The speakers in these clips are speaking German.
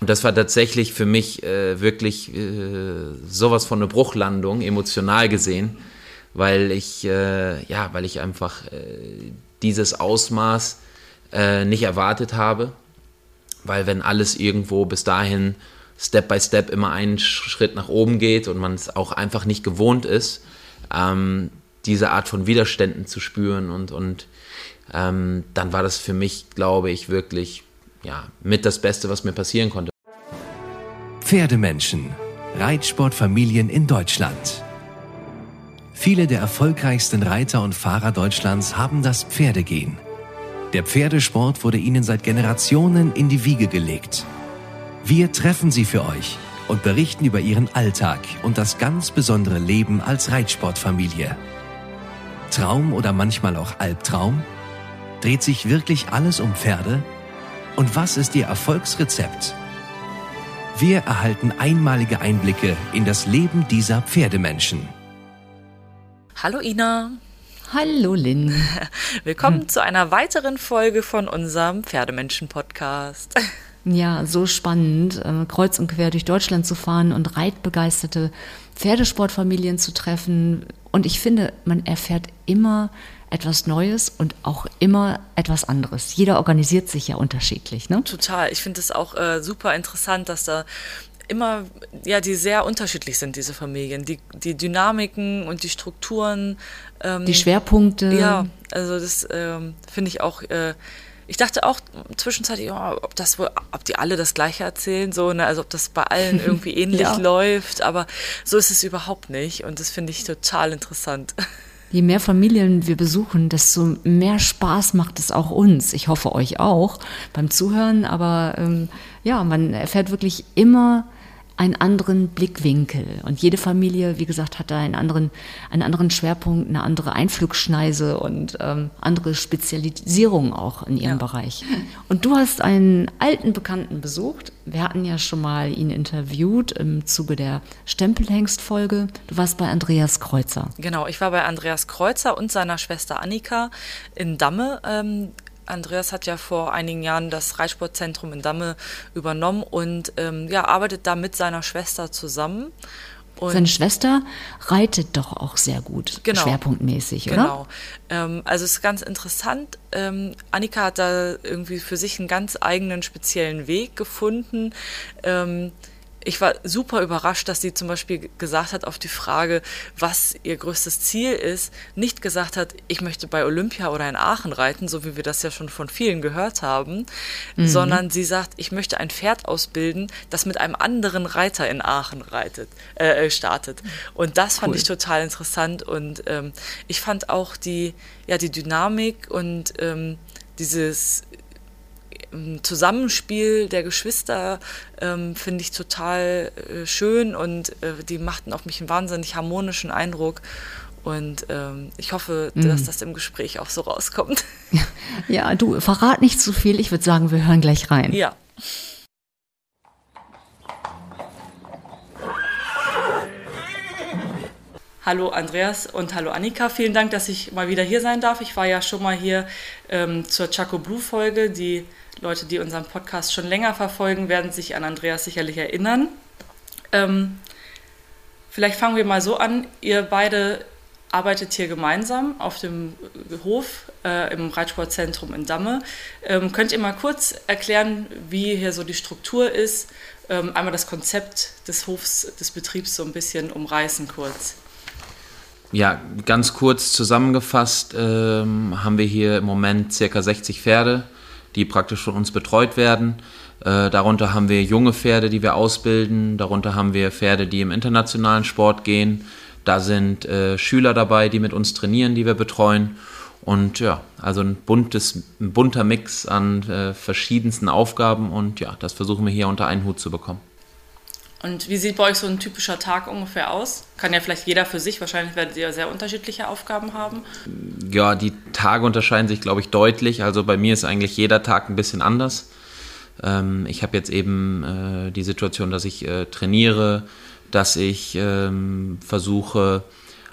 Und das war tatsächlich für mich äh, wirklich äh, sowas von eine Bruchlandung, emotional gesehen, weil ich, äh, ja, weil ich einfach äh, dieses Ausmaß äh, nicht erwartet habe. Weil wenn alles irgendwo bis dahin Step by Step immer einen Schritt nach oben geht und man es auch einfach nicht gewohnt ist, ähm, diese Art von Widerständen zu spüren und, und ähm, dann war das für mich, glaube ich, wirklich ja, mit das Beste, was mir passieren konnte. Pferdemenschen. Reitsportfamilien in Deutschland. Viele der erfolgreichsten Reiter und Fahrer Deutschlands haben das Pferdegehen. Der Pferdesport wurde ihnen seit Generationen in die Wiege gelegt. Wir treffen sie für euch und berichten über ihren Alltag und das ganz besondere Leben als Reitsportfamilie. Traum oder manchmal auch Albtraum? Dreht sich wirklich alles um Pferde? Und was ist ihr Erfolgsrezept? Wir erhalten einmalige Einblicke in das Leben dieser Pferdemenschen. Hallo Ina. Hallo Lynn. Willkommen hm. zu einer weiteren Folge von unserem Pferdemenschen-Podcast. Ja, so spannend, äh, kreuz und quer durch Deutschland zu fahren und reitbegeisterte Pferdesportfamilien zu treffen. Und ich finde, man erfährt immer etwas Neues und auch immer etwas anderes. Jeder organisiert sich ja unterschiedlich. Ne? Total. Ich finde es auch äh, super interessant, dass da immer, ja, die sehr unterschiedlich sind, diese Familien. Die, die Dynamiken und die Strukturen. Ähm, die Schwerpunkte. Ja, also das ähm, finde ich auch. Äh, ich dachte auch zwischenzeitlich, oh, ob das wohl, ob die alle das Gleiche erzählen, so, ne? also ob das bei allen irgendwie ähnlich ja. läuft, aber so ist es überhaupt nicht und das finde ich total interessant. Je mehr Familien wir besuchen, desto mehr Spaß macht es auch uns. Ich hoffe euch auch beim Zuhören, aber ähm, ja, man erfährt wirklich immer einen anderen Blickwinkel. Und jede Familie, wie gesagt, hat da einen anderen, einen anderen Schwerpunkt, eine andere Einflugschneise und ähm, andere Spezialisierung auch in ihrem ja. Bereich. Und du hast einen alten Bekannten besucht. Wir hatten ja schon mal ihn interviewt im Zuge der Stempelhengst-Folge. Du warst bei Andreas Kreuzer. Genau, ich war bei Andreas Kreuzer und seiner Schwester Annika in Damme. Ähm, Andreas hat ja vor einigen Jahren das Reitsportzentrum in Damme übernommen und ähm, ja, arbeitet da mit seiner Schwester zusammen. Und Seine Schwester reitet doch auch sehr gut, genau, schwerpunktmäßig, oder? Genau. Ähm, also es ist ganz interessant. Ähm, Annika hat da irgendwie für sich einen ganz eigenen speziellen Weg gefunden. Ähm, ich war super überrascht, dass sie zum Beispiel gesagt hat auf die Frage, was ihr größtes Ziel ist, nicht gesagt hat, ich möchte bei Olympia oder in Aachen reiten, so wie wir das ja schon von vielen gehört haben, mhm. sondern sie sagt, ich möchte ein Pferd ausbilden, das mit einem anderen Reiter in Aachen reitet, äh, äh startet. Und das fand cool. ich total interessant und ähm, ich fand auch die, ja, die Dynamik und ähm, dieses Zusammenspiel der Geschwister ähm, finde ich total äh, schön und äh, die machten auf mich einen wahnsinnig harmonischen Eindruck. Und ähm, ich hoffe, mhm. dass das im Gespräch auch so rauskommt. Ja, du verrat nicht zu viel. Ich würde sagen, wir hören gleich rein. Ja. Hallo Andreas und hallo Annika. Vielen Dank, dass ich mal wieder hier sein darf. Ich war ja schon mal hier ähm, zur Chaco Blue Folge, die Leute, die unseren Podcast schon länger verfolgen, werden sich an Andreas sicherlich erinnern. Ähm, vielleicht fangen wir mal so an. Ihr beide arbeitet hier gemeinsam auf dem Hof äh, im Reitsportzentrum in Damme. Ähm, könnt ihr mal kurz erklären, wie hier so die Struktur ist? Ähm, einmal das Konzept des Hofs, des Betriebs so ein bisschen umreißen kurz. Ja, ganz kurz zusammengefasst ähm, haben wir hier im Moment circa 60 Pferde die praktisch von uns betreut werden. Äh, darunter haben wir junge Pferde, die wir ausbilden. Darunter haben wir Pferde, die im internationalen Sport gehen. Da sind äh, Schüler dabei, die mit uns trainieren, die wir betreuen. Und ja, also ein, buntes, ein bunter Mix an äh, verschiedensten Aufgaben. Und ja, das versuchen wir hier unter einen Hut zu bekommen. Und wie sieht bei euch so ein typischer Tag ungefähr aus? Kann ja vielleicht jeder für sich, wahrscheinlich werdet ihr sehr unterschiedliche Aufgaben haben. Ja, die Tage unterscheiden sich, glaube ich, deutlich. Also bei mir ist eigentlich jeder Tag ein bisschen anders. Ähm, ich habe jetzt eben äh, die Situation, dass ich äh, trainiere, dass ich ähm, versuche,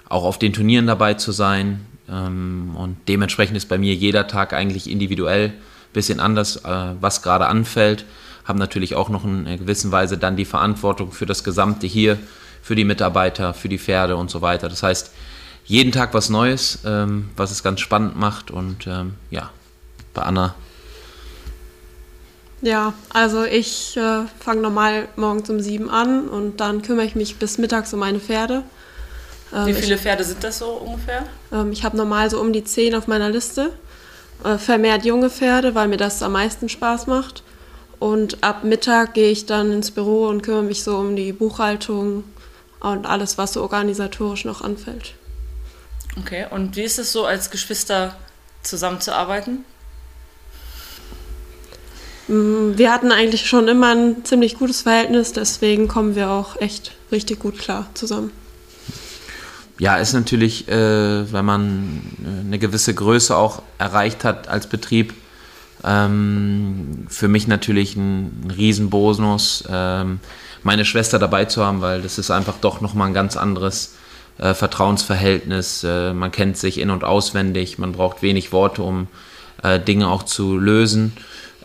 auch auf den Turnieren dabei zu sein. Ähm, und dementsprechend ist bei mir jeder Tag eigentlich individuell bisschen anders, äh, was gerade anfällt. Haben natürlich auch noch in gewisser Weise dann die Verantwortung für das Gesamte hier, für die Mitarbeiter, für die Pferde und so weiter. Das heißt, jeden Tag was Neues, ähm, was es ganz spannend macht. Und ähm, ja, bei Anna. Ja, also ich äh, fange normal morgens um sieben an und dann kümmere ich mich bis mittags um meine Pferde. Ähm, Wie viele ich, Pferde sind das so ungefähr? Ähm, ich habe normal so um die zehn auf meiner Liste. Äh, vermehrt junge Pferde, weil mir das am meisten Spaß macht. Und ab Mittag gehe ich dann ins Büro und kümmere mich so um die Buchhaltung und alles, was so organisatorisch noch anfällt. Okay, und wie ist es so, als Geschwister zusammenzuarbeiten? Mm, wir hatten eigentlich schon immer ein ziemlich gutes Verhältnis, deswegen kommen wir auch echt richtig gut klar zusammen. Ja, ist natürlich, äh, wenn man eine gewisse Größe auch erreicht hat als Betrieb, ähm, für mich natürlich ein, ein Riesenbonus, ähm, meine Schwester dabei zu haben, weil das ist einfach doch nochmal ein ganz anderes äh, Vertrauensverhältnis. Äh, man kennt sich in- und auswendig, man braucht wenig Worte, um äh, Dinge auch zu lösen.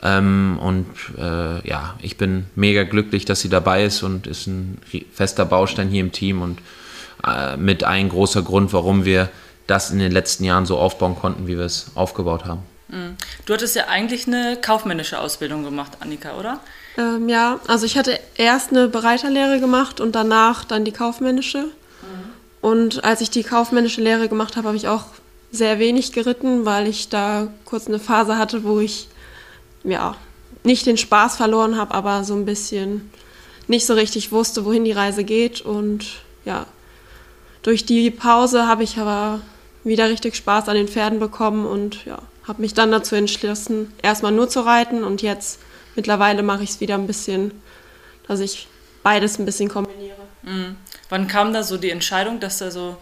Ähm, und äh, ja, ich bin mega glücklich, dass sie dabei ist und ist ein fester Baustein hier im Team und äh, mit ein großer Grund, warum wir das in den letzten Jahren so aufbauen konnten, wie wir es aufgebaut haben. Mhm. Du hattest ja eigentlich eine kaufmännische Ausbildung gemacht, Annika, oder? Ähm, ja, also ich hatte erst eine Bereiterlehre gemacht und danach dann die kaufmännische. Und als ich die kaufmännische Lehre gemacht habe, habe ich auch sehr wenig geritten, weil ich da kurz eine Phase hatte, wo ich ja nicht den Spaß verloren habe, aber so ein bisschen nicht so richtig wusste, wohin die Reise geht. Und ja, durch die Pause habe ich aber wieder richtig Spaß an den Pferden bekommen und ja, habe mich dann dazu entschlossen, erstmal nur zu reiten und jetzt mittlerweile mache ich es wieder ein bisschen, dass ich beides ein bisschen kombiniere. Mhm. Wann kam da so die Entscheidung, dass da so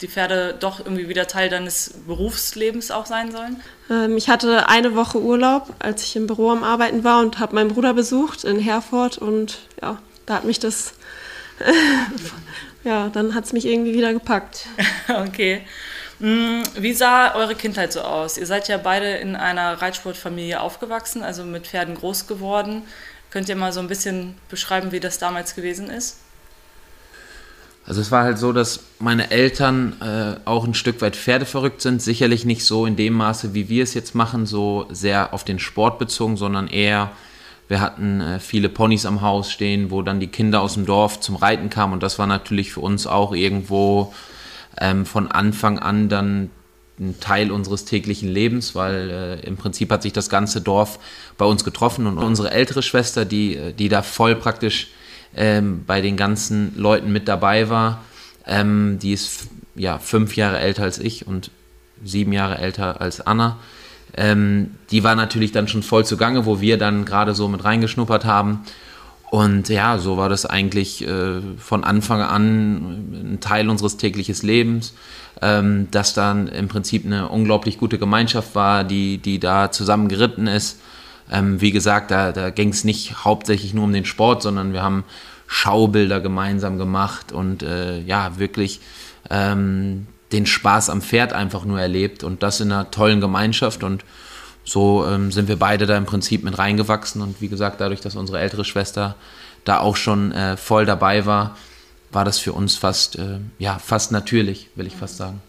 die Pferde doch irgendwie wieder Teil deines Berufslebens auch sein sollen? Ähm, ich hatte eine Woche Urlaub, als ich im Büro am Arbeiten war und habe meinen Bruder besucht in Herford und ja, da hat mich das, ja, dann hat es mich irgendwie wieder gepackt. okay. Mm, wie sah eure Kindheit so aus? Ihr seid ja beide in einer Reitsportfamilie aufgewachsen, also mit Pferden groß geworden. Könnt ihr mal so ein bisschen beschreiben, wie das damals gewesen ist? Also es war halt so, dass meine Eltern äh, auch ein Stück weit pferdeverrückt sind. Sicherlich nicht so in dem Maße, wie wir es jetzt machen, so sehr auf den Sport bezogen, sondern eher, wir hatten äh, viele Ponys am Haus stehen, wo dann die Kinder aus dem Dorf zum Reiten kamen. Und das war natürlich für uns auch irgendwo ähm, von Anfang an dann ein Teil unseres täglichen Lebens, weil äh, im Prinzip hat sich das ganze Dorf bei uns getroffen und unsere ältere Schwester, die, äh, die da voll praktisch ähm, bei den ganzen Leuten mit dabei war. Ähm, die ist ja fünf Jahre älter als ich und sieben Jahre älter als Anna. Ähm, die war natürlich dann schon voll zugange, wo wir dann gerade so mit reingeschnuppert haben. Und ja, so war das eigentlich äh, von Anfang an ein Teil unseres täglichen Lebens, ähm, dass dann im Prinzip eine unglaublich gute Gemeinschaft war, die, die da zusammen geritten ist. Ähm, wie gesagt, da, da ging es nicht hauptsächlich nur um den Sport, sondern wir haben Schaubilder gemeinsam gemacht und äh, ja, wirklich ähm, den Spaß am Pferd einfach nur erlebt und das in einer tollen Gemeinschaft und so ähm, sind wir beide da im Prinzip mit reingewachsen und wie gesagt, dadurch, dass unsere ältere Schwester da auch schon äh, voll dabei war, war das für uns fast, äh, ja, fast natürlich, will ich fast sagen.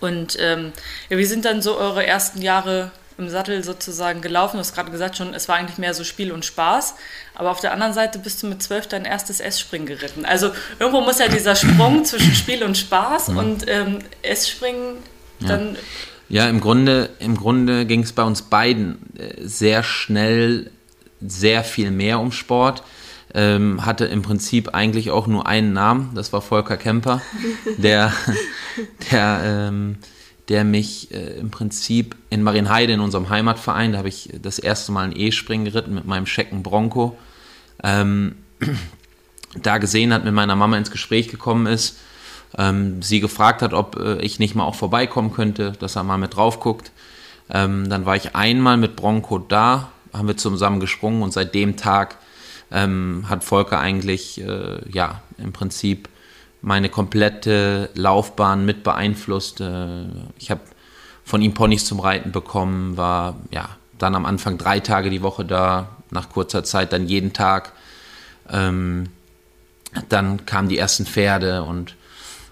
Und ähm, ja, wie sind dann so eure ersten Jahre im Sattel sozusagen gelaufen. Du hast gerade gesagt schon, es war eigentlich mehr so Spiel und Spaß. Aber auf der anderen Seite bist du mit zwölf dein erstes S-Springen geritten. Also irgendwo muss ja dieser Sprung zwischen Spiel und Spaß mhm. und ähm, S-Springen dann. Ja. Ja, im Grunde, im Grunde ging es bei uns beiden äh, sehr schnell sehr viel mehr um Sport. Ähm, hatte im Prinzip eigentlich auch nur einen Namen, das war Volker Kemper, der, der ähm, der mich äh, im Prinzip in Marienheide, in unserem Heimatverein, da habe ich das erste Mal ein E-Springen geritten mit meinem Schecken Bronco, ähm, da gesehen hat, mit meiner Mama ins Gespräch gekommen ist, ähm, sie gefragt hat, ob äh, ich nicht mal auch vorbeikommen könnte, dass er mal mit drauf guckt. Ähm, dann war ich einmal mit Bronco da, haben wir zusammen gesprungen und seit dem Tag ähm, hat Volker eigentlich, äh, ja, im Prinzip meine komplette Laufbahn mit beeinflusst. Äh, ich habe von ihm Ponys zum Reiten bekommen, war ja dann am Anfang drei Tage die Woche da, nach kurzer Zeit dann jeden Tag. Ähm, dann kamen die ersten Pferde und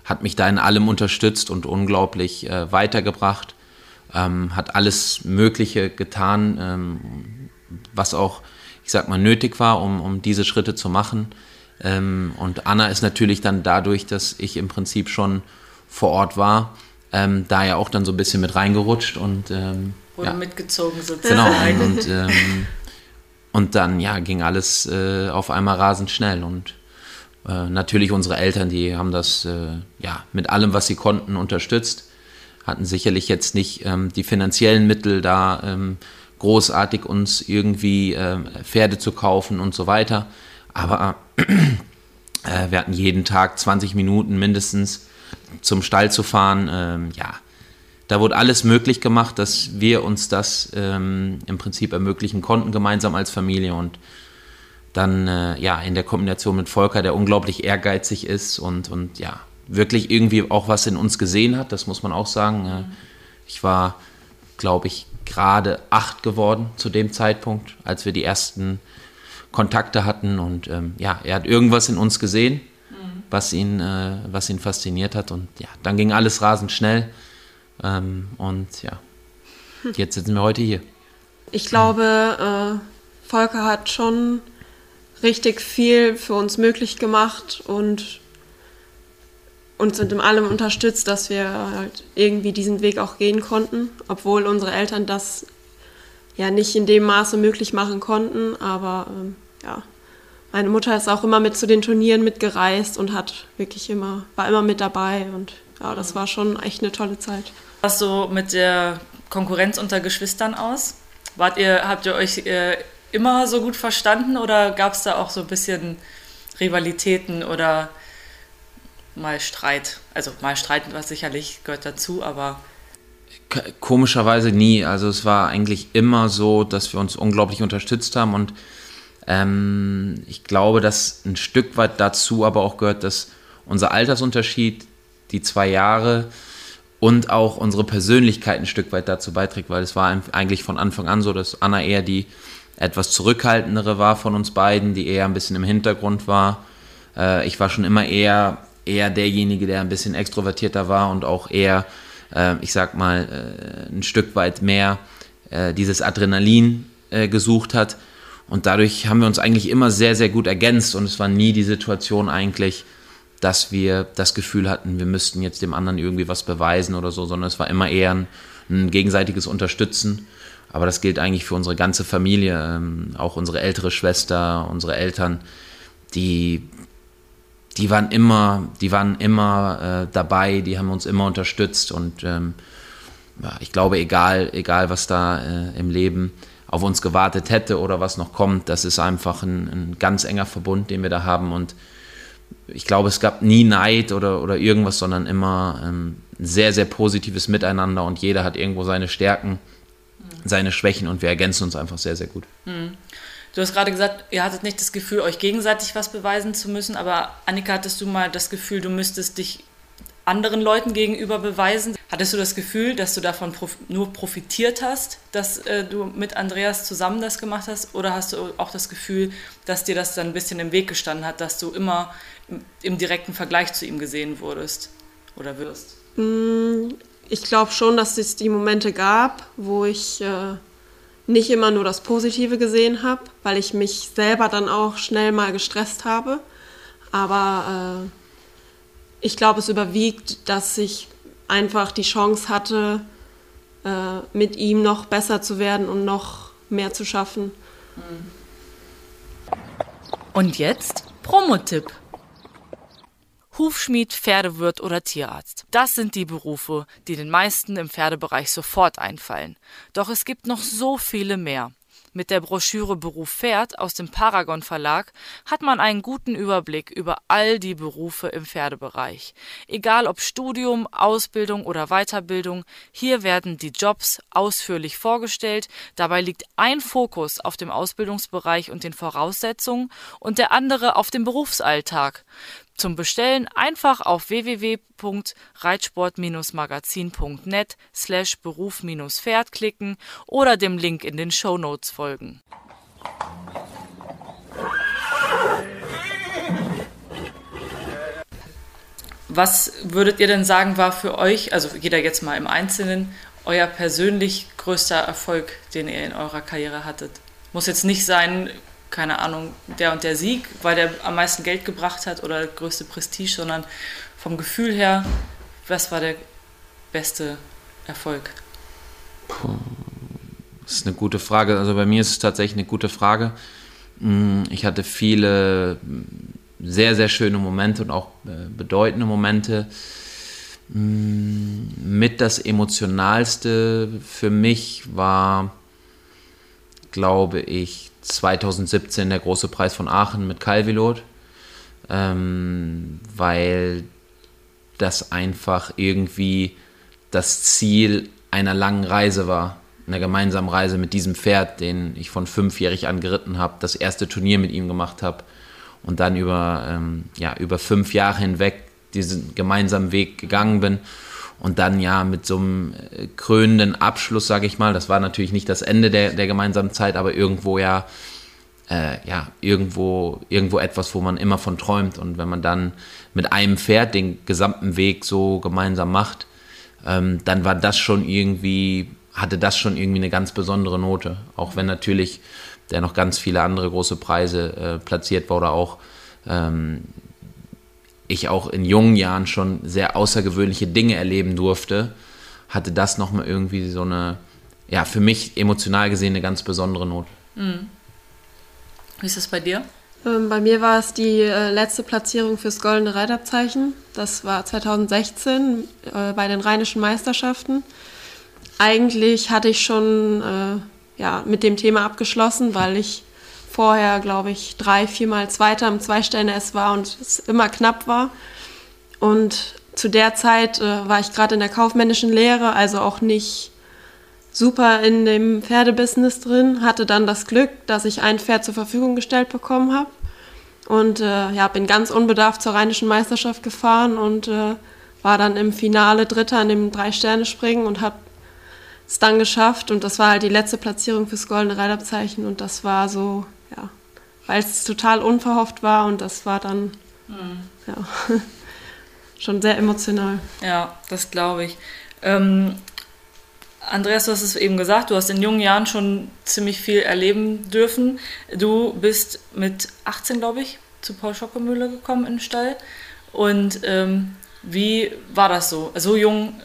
hat mich da in allem unterstützt und unglaublich äh, weitergebracht. Ähm, hat alles Mögliche getan, ähm, was auch, ich sag mal, nötig war, um, um diese Schritte zu machen. Ähm, und Anna ist natürlich dann dadurch, dass ich im Prinzip schon vor Ort war, ähm, da ja auch dann so ein bisschen mit reingerutscht und ähm, Wurde ja. mitgezogen sozusagen. Genau, und, und, ähm, und dann ja, ging alles äh, auf einmal rasend schnell und äh, natürlich unsere Eltern, die haben das äh, ja mit allem, was sie konnten, unterstützt, hatten sicherlich jetzt nicht ähm, die finanziellen Mittel da ähm, großartig uns irgendwie ähm, Pferde zu kaufen und so weiter, aber äh, wir hatten jeden Tag 20 Minuten mindestens zum Stall zu fahren, ähm, ja da wurde alles möglich gemacht, dass wir uns das ähm, im Prinzip ermöglichen konnten, gemeinsam als Familie. Und dann äh, ja in der Kombination mit Volker, der unglaublich ehrgeizig ist und, und ja, wirklich irgendwie auch was in uns gesehen hat, das muss man auch sagen. Äh, ich war, glaube ich, gerade acht geworden zu dem Zeitpunkt, als wir die ersten Kontakte hatten. Und ähm, ja, er hat irgendwas in uns gesehen, mhm. was, ihn, äh, was ihn fasziniert hat. Und ja, dann ging alles rasend schnell. Ähm, und ja, jetzt sitzen wir heute hier. Ich glaube, äh, Volker hat schon richtig viel für uns möglich gemacht und uns in allem unterstützt, dass wir halt irgendwie diesen Weg auch gehen konnten, obwohl unsere Eltern das ja nicht in dem Maße möglich machen konnten. Aber ähm, ja, meine Mutter ist auch immer mit zu den Turnieren mitgereist und hat wirklich immer, war immer mit dabei und ja, das war schon echt eine tolle Zeit. Was so mit der Konkurrenz unter Geschwistern aus? Wart ihr, habt ihr euch äh, immer so gut verstanden oder gab es da auch so ein bisschen Rivalitäten oder mal Streit? Also mal Streit was sicherlich gehört dazu, aber komischerweise nie. Also es war eigentlich immer so, dass wir uns unglaublich unterstützt haben und ähm, ich glaube, dass ein Stück weit dazu aber auch gehört, dass unser Altersunterschied, die zwei Jahre, und auch unsere Persönlichkeit ein Stück weit dazu beiträgt, weil es war eigentlich von Anfang an so, dass Anna eher die etwas zurückhaltendere war von uns beiden, die eher ein bisschen im Hintergrund war. Äh, ich war schon immer eher, eher derjenige, der ein bisschen extrovertierter war und auch eher, äh, ich sag mal, äh, ein Stück weit mehr äh, dieses Adrenalin äh, gesucht hat. Und dadurch haben wir uns eigentlich immer sehr, sehr gut ergänzt und es war nie die Situation eigentlich, dass wir das Gefühl hatten, wir müssten jetzt dem anderen irgendwie was beweisen oder so, sondern es war immer eher ein, ein gegenseitiges Unterstützen. Aber das gilt eigentlich für unsere ganze Familie, ähm, auch unsere ältere Schwester, unsere Eltern, die, die waren immer, die waren immer äh, dabei, die haben uns immer unterstützt und ähm, ja, ich glaube, egal, egal was da äh, im Leben auf uns gewartet hätte oder was noch kommt, das ist einfach ein, ein ganz enger Verbund, den wir da haben und ich glaube, es gab nie Neid oder, oder irgendwas, sondern immer ähm, ein sehr, sehr positives Miteinander und jeder hat irgendwo seine Stärken, seine Schwächen und wir ergänzen uns einfach sehr, sehr gut. Mhm. Du hast gerade gesagt, ihr hattet nicht das Gefühl, euch gegenseitig was beweisen zu müssen, aber Annika, hattest du mal das Gefühl, du müsstest dich anderen Leuten gegenüber beweisen? Hattest du das Gefühl, dass du davon prof nur profitiert hast, dass äh, du mit Andreas zusammen das gemacht hast? Oder hast du auch das Gefühl, dass dir das dann ein bisschen im Weg gestanden hat, dass du immer im direkten Vergleich zu ihm gesehen wurdest oder wirst? Ich glaube schon, dass es die Momente gab, wo ich äh, nicht immer nur das Positive gesehen habe, weil ich mich selber dann auch schnell mal gestresst habe. Aber äh, ich glaube, es überwiegt, dass ich einfach die Chance hatte, äh, mit ihm noch besser zu werden und noch mehr zu schaffen. Und jetzt Promotipp. Hufschmied, Pferdewirt oder Tierarzt. Das sind die Berufe, die den meisten im Pferdebereich sofort einfallen. Doch es gibt noch so viele mehr. Mit der Broschüre Beruf Pferd aus dem Paragon Verlag hat man einen guten Überblick über all die Berufe im Pferdebereich. Egal ob Studium, Ausbildung oder Weiterbildung, hier werden die Jobs ausführlich vorgestellt. Dabei liegt ein Fokus auf dem Ausbildungsbereich und den Voraussetzungen und der andere auf dem Berufsalltag. Zum Bestellen einfach auf www.reitsport-magazin.net slash Beruf-Pferd klicken oder dem Link in den Show Notes folgen. Was würdet ihr denn sagen, war für euch, also jeder jetzt mal im Einzelnen, euer persönlich größter Erfolg, den ihr in eurer Karriere hattet? Muss jetzt nicht sein, keine Ahnung, der und der Sieg, weil der am meisten Geld gebracht hat oder größte Prestige, sondern vom Gefühl her, was war der beste Erfolg? Das ist eine gute Frage. Also bei mir ist es tatsächlich eine gute Frage. Mm, ich hatte viele mm, sehr, sehr schöne Momente und auch äh, bedeutende Momente. Mm, mit das emotionalste für mich war, glaube ich, 2017 der große Preis von Aachen mit Calvilot, ähm, weil das einfach irgendwie das Ziel einer langen Reise war, einer gemeinsamen Reise mit diesem Pferd, den ich von fünfjährig an geritten habe, das erste Turnier mit ihm gemacht habe und dann über, ähm, ja, über fünf Jahre hinweg diesen gemeinsamen Weg gegangen bin und dann ja mit so einem äh, krönenden Abschluss, sage ich mal, das war natürlich nicht das Ende der, der gemeinsamen Zeit, aber irgendwo ja, äh, ja, irgendwo, irgendwo etwas, wo man immer von träumt. Und wenn man dann mit einem Pferd den gesamten Weg so gemeinsam macht, ähm, dann war das schon irgendwie, hatte das schon irgendwie eine ganz besondere Note. Auch wenn natürlich der noch ganz viele andere große Preise äh, platziert war oder auch ähm, ich auch in jungen Jahren schon sehr außergewöhnliche Dinge erleben durfte, hatte das nochmal irgendwie so eine, ja, für mich emotional gesehen eine ganz besondere Note. Mhm. Wie ist das bei dir? Ähm, bei mir war es die äh, letzte Platzierung fürs Goldene Reitabzeichen. Das war 2016 äh, bei den Rheinischen Meisterschaften. Eigentlich hatte ich schon äh, ja, mit dem Thema abgeschlossen, weil ich vorher, glaube ich, drei, viermal Zweiter im Zweistellen-S war und es immer knapp war. Und zu der Zeit äh, war ich gerade in der kaufmännischen Lehre, also auch nicht super in dem Pferdebusiness drin, hatte dann das Glück, dass ich ein Pferd zur Verfügung gestellt bekommen habe. Und äh, ja, bin ganz unbedarft zur Rheinischen Meisterschaft gefahren und äh, war dann im Finale Dritter in dem Drei-Sterne-Springen und habe es dann geschafft. Und das war halt die letzte Platzierung fürs Goldene Reiterabzeichen. Und das war so, weil es total unverhofft war und das war dann, mhm. ja, schon sehr emotional. Ja, das glaube ich. Ähm, Andreas, du hast es eben gesagt, du hast in jungen Jahren schon ziemlich viel erleben dürfen. Du bist mit 18, glaube ich, zu Paul Schockemühle gekommen in den Stall. Und ähm, wie war das so, so jung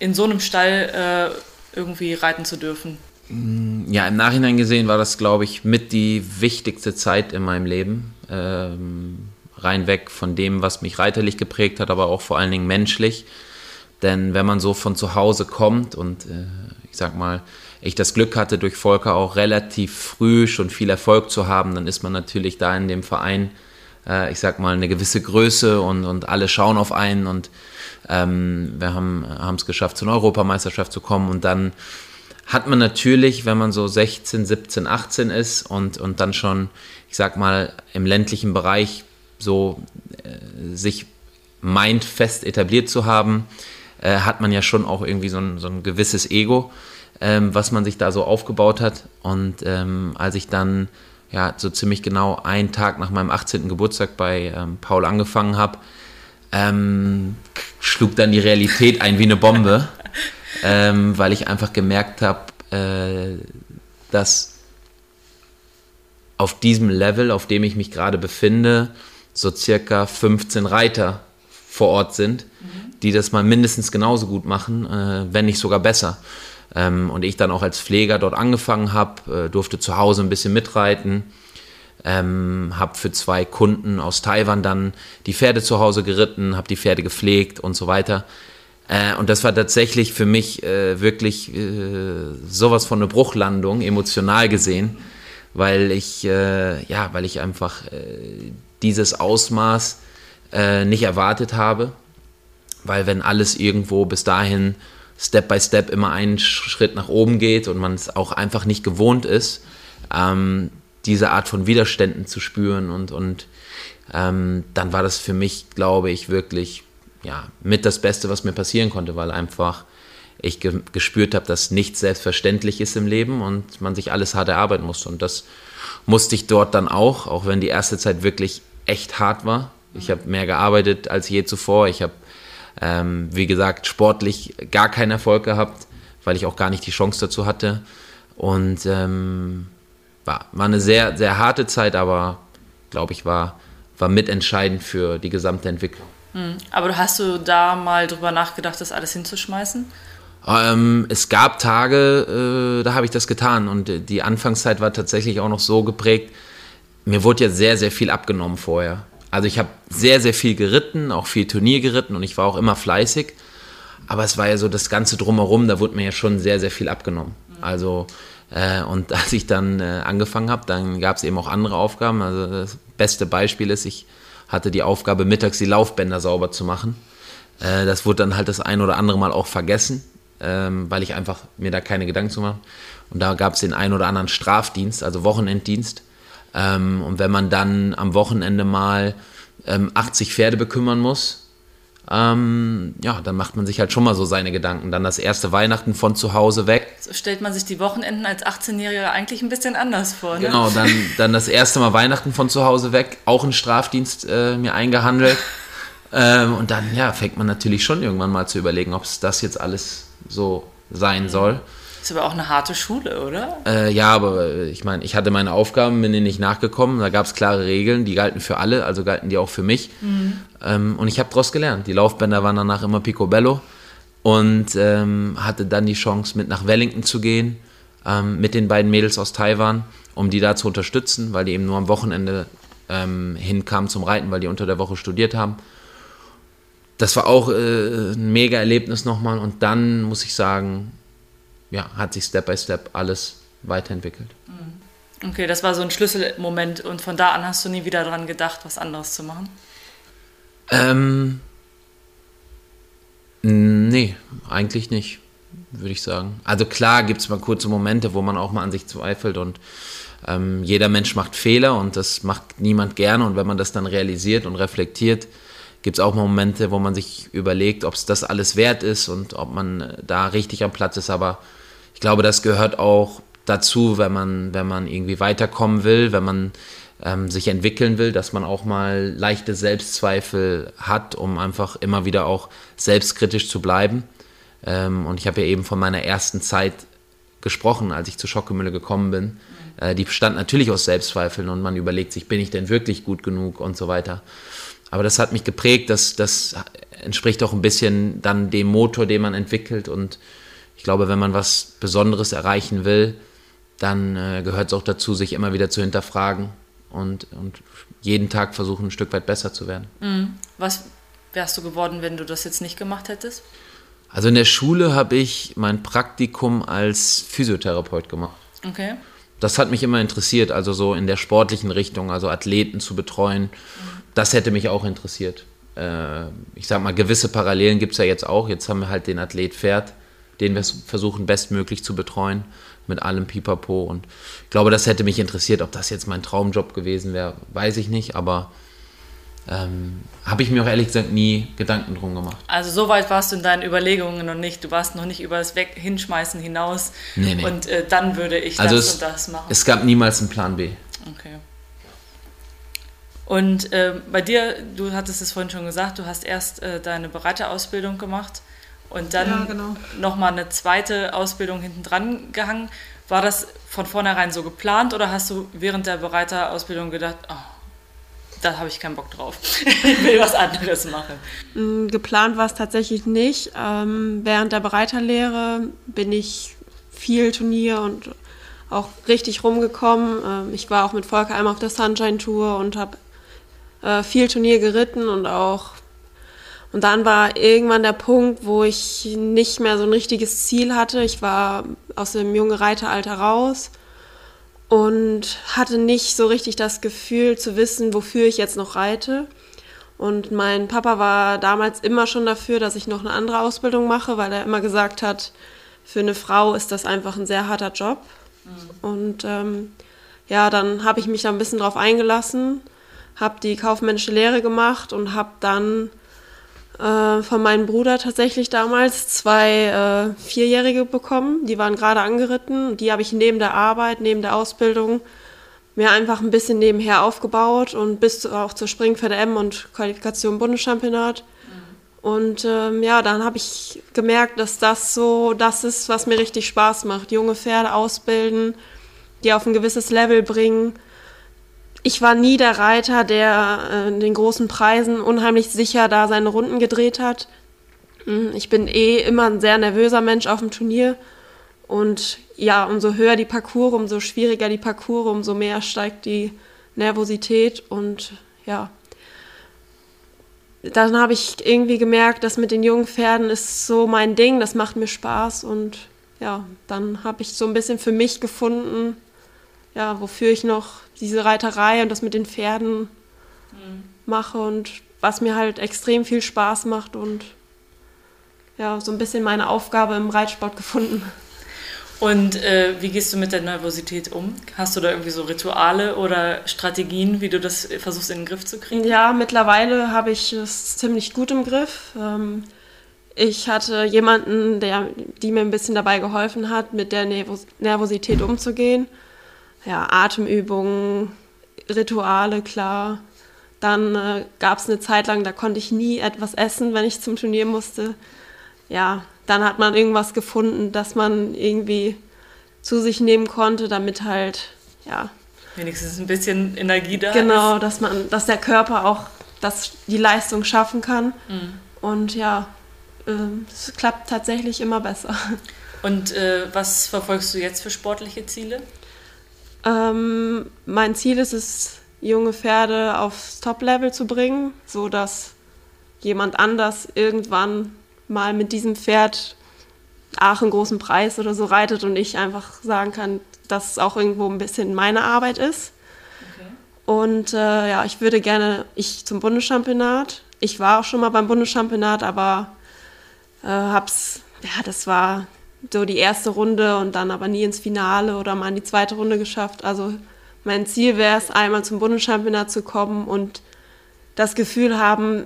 in so einem Stall äh, irgendwie reiten zu dürfen? Mm, ja, im Nachhinein gesehen war das, glaube ich, mit die wichtigste Zeit in meinem Leben. Ähm, rein weg von dem, was mich reiterlich geprägt hat, aber auch vor allen Dingen menschlich. Denn wenn man so von zu Hause kommt und äh, ich sag mal, ich das Glück hatte, durch Volker auch relativ früh schon viel Erfolg zu haben, dann ist man natürlich da in dem Verein, äh, ich sag mal, eine gewisse Größe und, und alle schauen auf einen und ähm, wir haben es geschafft, zur Europameisterschaft zu kommen und dann hat man natürlich, wenn man so 16, 17, 18 ist und, und dann schon, ich sag mal, im ländlichen Bereich so äh, sich meint, fest etabliert zu haben, äh, hat man ja schon auch irgendwie so ein, so ein gewisses Ego, ähm, was man sich da so aufgebaut hat. Und ähm, als ich dann ja so ziemlich genau einen Tag nach meinem 18. Geburtstag bei ähm, Paul angefangen habe, ähm, schlug dann die Realität ein wie eine Bombe, ähm, weil ich einfach gemerkt habe, äh, dass auf diesem Level, auf dem ich mich gerade befinde, so circa 15 Reiter vor Ort sind, die das mal mindestens genauso gut machen, äh, wenn nicht sogar besser. Ähm, und ich dann auch als Pfleger dort angefangen habe, äh, durfte zu Hause ein bisschen mitreiten, ähm, habe für zwei Kunden aus Taiwan dann die Pferde zu Hause geritten, habe die Pferde gepflegt und so weiter. Äh, und das war tatsächlich für mich äh, wirklich äh, sowas von eine Bruchlandung, emotional gesehen, weil ich, ja, weil ich einfach dieses Ausmaß nicht erwartet habe. Weil wenn alles irgendwo bis dahin Step by Step immer einen Schritt nach oben geht und man es auch einfach nicht gewohnt ist, ähm, diese Art von Widerständen zu spüren und, und ähm, dann war das für mich, glaube ich, wirklich ja, mit das Beste, was mir passieren konnte, weil einfach ich ge gespürt habe, dass nichts selbstverständlich ist im Leben und man sich alles hart erarbeiten muss. Und das musste ich dort dann auch, auch wenn die erste Zeit wirklich echt hart war. Ich habe mehr gearbeitet als je zuvor. Ich habe, ähm, wie gesagt, sportlich gar keinen Erfolg gehabt, weil ich auch gar nicht die Chance dazu hatte. Und ähm, war, war eine sehr, sehr harte Zeit, aber glaube ich, war, war mitentscheidend für die gesamte Entwicklung. Hm. Aber hast du da mal drüber nachgedacht, das alles hinzuschmeißen? Ähm, es gab Tage, äh, da habe ich das getan und die Anfangszeit war tatsächlich auch noch so geprägt. Mir wurde ja sehr, sehr viel abgenommen vorher. Also ich habe sehr, sehr viel geritten, auch viel Turnier geritten und ich war auch immer fleißig. Aber es war ja so das Ganze drumherum, da wurde mir ja schon sehr, sehr viel abgenommen. Also äh, und als ich dann äh, angefangen habe, dann gab es eben auch andere Aufgaben. Also das beste Beispiel ist, ich hatte die Aufgabe, mittags die Laufbänder sauber zu machen. Äh, das wurde dann halt das ein oder andere Mal auch vergessen ähm, weil ich einfach mir da keine Gedanken zu machen. Und da gab es den einen oder anderen Strafdienst, also Wochenenddienst. Ähm, und wenn man dann am Wochenende mal ähm, 80 Pferde bekümmern muss, ähm, ja, dann macht man sich halt schon mal so seine Gedanken. Dann das erste Weihnachten von zu Hause weg. So stellt man sich die Wochenenden als 18-Jähriger eigentlich ein bisschen anders vor. Ne? Genau, dann, dann das erste Mal Weihnachten von zu Hause weg, auch einen Strafdienst äh, mir eingehandelt. ähm, und dann, ja, fängt man natürlich schon irgendwann mal zu überlegen, ob es das jetzt alles so sein soll. Ist aber auch eine harte Schule, oder? Äh, ja, aber äh, ich meine, ich hatte meine Aufgaben, bin denen nicht nachgekommen. Da gab es klare Regeln, die galten für alle, also galten die auch für mich. Mhm. Ähm, und ich habe daraus gelernt. Die Laufbänder waren danach immer picobello und ähm, hatte dann die Chance, mit nach Wellington zu gehen, ähm, mit den beiden Mädels aus Taiwan, um die da zu unterstützen, weil die eben nur am Wochenende ähm, hinkamen zum Reiten, weil die unter der Woche studiert haben das war auch äh, ein mega Erlebnis nochmal. Und dann muss ich sagen, ja, hat sich Step by Step alles weiterentwickelt. Mhm. Okay, das war so ein Schlüsselmoment und von da an hast du nie wieder daran gedacht, was anderes zu machen? Ähm, nee, eigentlich nicht, würde ich sagen. Also klar gibt es mal kurze Momente, wo man auch mal an sich zweifelt und ähm, jeder Mensch macht Fehler und das macht niemand gerne und wenn man das dann realisiert und reflektiert, gibt es auch Momente, wo man sich überlegt, ob es das alles wert ist und ob man da richtig am Platz ist. Aber ich glaube, das gehört auch dazu, wenn man, wenn man irgendwie weiterkommen will, wenn man ähm, sich entwickeln will, dass man auch mal leichte Selbstzweifel hat, um einfach immer wieder auch selbstkritisch zu bleiben. Ähm, und ich habe ja eben von meiner ersten Zeit gesprochen, als ich zur Schockemühle gekommen bin. Äh, die bestand natürlich aus Selbstzweifeln und man überlegt sich, bin ich denn wirklich gut genug und so weiter. Aber das hat mich geprägt, das, das entspricht auch ein bisschen dann dem Motor, den man entwickelt. Und ich glaube, wenn man was Besonderes erreichen will, dann äh, gehört es auch dazu, sich immer wieder zu hinterfragen und, und jeden Tag versuchen, ein Stück weit besser zu werden. Mhm. Was wärst du geworden, wenn du das jetzt nicht gemacht hättest? Also in der Schule habe ich mein Praktikum als Physiotherapeut gemacht. Okay. Das hat mich immer interessiert, also so in der sportlichen Richtung, also Athleten zu betreuen. Mhm das hätte mich auch interessiert. Äh, ich sag mal, gewisse Parallelen gibt es ja jetzt auch. Jetzt haben wir halt den Athlet Pferd, den wir versuchen bestmöglich zu betreuen mit allem Pipapo. Und ich glaube, das hätte mich interessiert. Ob das jetzt mein Traumjob gewesen wäre, weiß ich nicht. Aber ähm, habe ich mir auch ehrlich gesagt nie Gedanken drum gemacht. Also so weit warst du in deinen Überlegungen noch nicht. Du warst noch nicht über das Weg Hinschmeißen hinaus. Nee, nee. Und äh, dann würde ich also das es, und das machen. Es gab niemals einen Plan B. Okay. Und äh, bei dir, du hattest es vorhin schon gesagt, du hast erst äh, deine Bereiterausbildung gemacht und dann ja, genau. nochmal eine zweite Ausbildung hinten dran gehangen. War das von vornherein so geplant oder hast du während der Bereiterausbildung gedacht, oh, da habe ich keinen Bock drauf, ich will was anderes machen? Mm, geplant war es tatsächlich nicht. Ähm, während der Bereiterlehre bin ich viel Turnier und auch richtig rumgekommen. Ähm, ich war auch mit Volker einmal auf der Sunshine Tour und habe äh, viel Turnier geritten und auch. Und dann war irgendwann der Punkt, wo ich nicht mehr so ein richtiges Ziel hatte. Ich war aus dem jungen Reiteralter raus und hatte nicht so richtig das Gefühl zu wissen, wofür ich jetzt noch reite. Und mein Papa war damals immer schon dafür, dass ich noch eine andere Ausbildung mache, weil er immer gesagt hat, für eine Frau ist das einfach ein sehr harter Job. Mhm. Und ähm, ja, dann habe ich mich da ein bisschen drauf eingelassen habe die kaufmännische Lehre gemacht und habe dann äh, von meinem Bruder tatsächlich damals zwei äh, Vierjährige bekommen. Die waren gerade angeritten. Die habe ich neben der Arbeit, neben der Ausbildung mir einfach ein bisschen nebenher aufgebaut und bis auch zur Springpferde M und Qualifikation Bundeschampionat. Und ähm, ja, dann habe ich gemerkt, dass das so das ist, was mir richtig Spaß macht. Junge Pferde ausbilden, die auf ein gewisses Level bringen ich war nie der Reiter, der äh, in den großen Preisen unheimlich sicher da seine Runden gedreht hat. Hm, ich bin eh immer ein sehr nervöser Mensch auf dem Turnier. Und ja, umso höher die Parcours, umso schwieriger die Parcours, umso mehr steigt die Nervosität. Und ja, dann habe ich irgendwie gemerkt, dass mit den jungen Pferden ist so mein Ding, das macht mir Spaß. Und ja, dann habe ich so ein bisschen für mich gefunden, ja, wofür ich noch diese Reiterei und das mit den Pferden mhm. mache und was mir halt extrem viel Spaß macht und ja, so ein bisschen meine Aufgabe im Reitsport gefunden. Und äh, wie gehst du mit der Nervosität um? Hast du da irgendwie so Rituale oder Strategien, wie du das versuchst in den Griff zu kriegen? Ja, mittlerweile habe ich es ziemlich gut im Griff. Ähm, ich hatte jemanden, der die mir ein bisschen dabei geholfen hat, mit der Nervosität umzugehen ja, Atemübungen, Rituale, klar. Dann äh, gab es eine Zeit lang, da konnte ich nie etwas essen, wenn ich zum Turnier musste. Ja, dann hat man irgendwas gefunden, das man irgendwie zu sich nehmen konnte, damit halt, ja. Wenigstens ein bisschen Energie da Genau, ist. dass man, dass der Körper auch das, die Leistung schaffen kann. Mhm. Und ja, äh, es klappt tatsächlich immer besser. Und äh, was verfolgst du jetzt für sportliche Ziele? Ähm, mein Ziel ist es, junge Pferde aufs Top-Level zu bringen, so dass jemand anders irgendwann mal mit diesem Pferd Aachen großen Preis oder so reitet und ich einfach sagen kann, dass es auch irgendwo ein bisschen meine Arbeit ist. Okay. Und äh, ja, ich würde gerne, ich zum Bundeschampionat. Ich war auch schon mal beim Bundeschampionat, aber äh, hab's, ja, das war so die erste Runde und dann aber nie ins Finale oder mal in die zweite Runde geschafft. Also mein Ziel wäre es, einmal zum Bundeschampionat zu kommen und das Gefühl haben,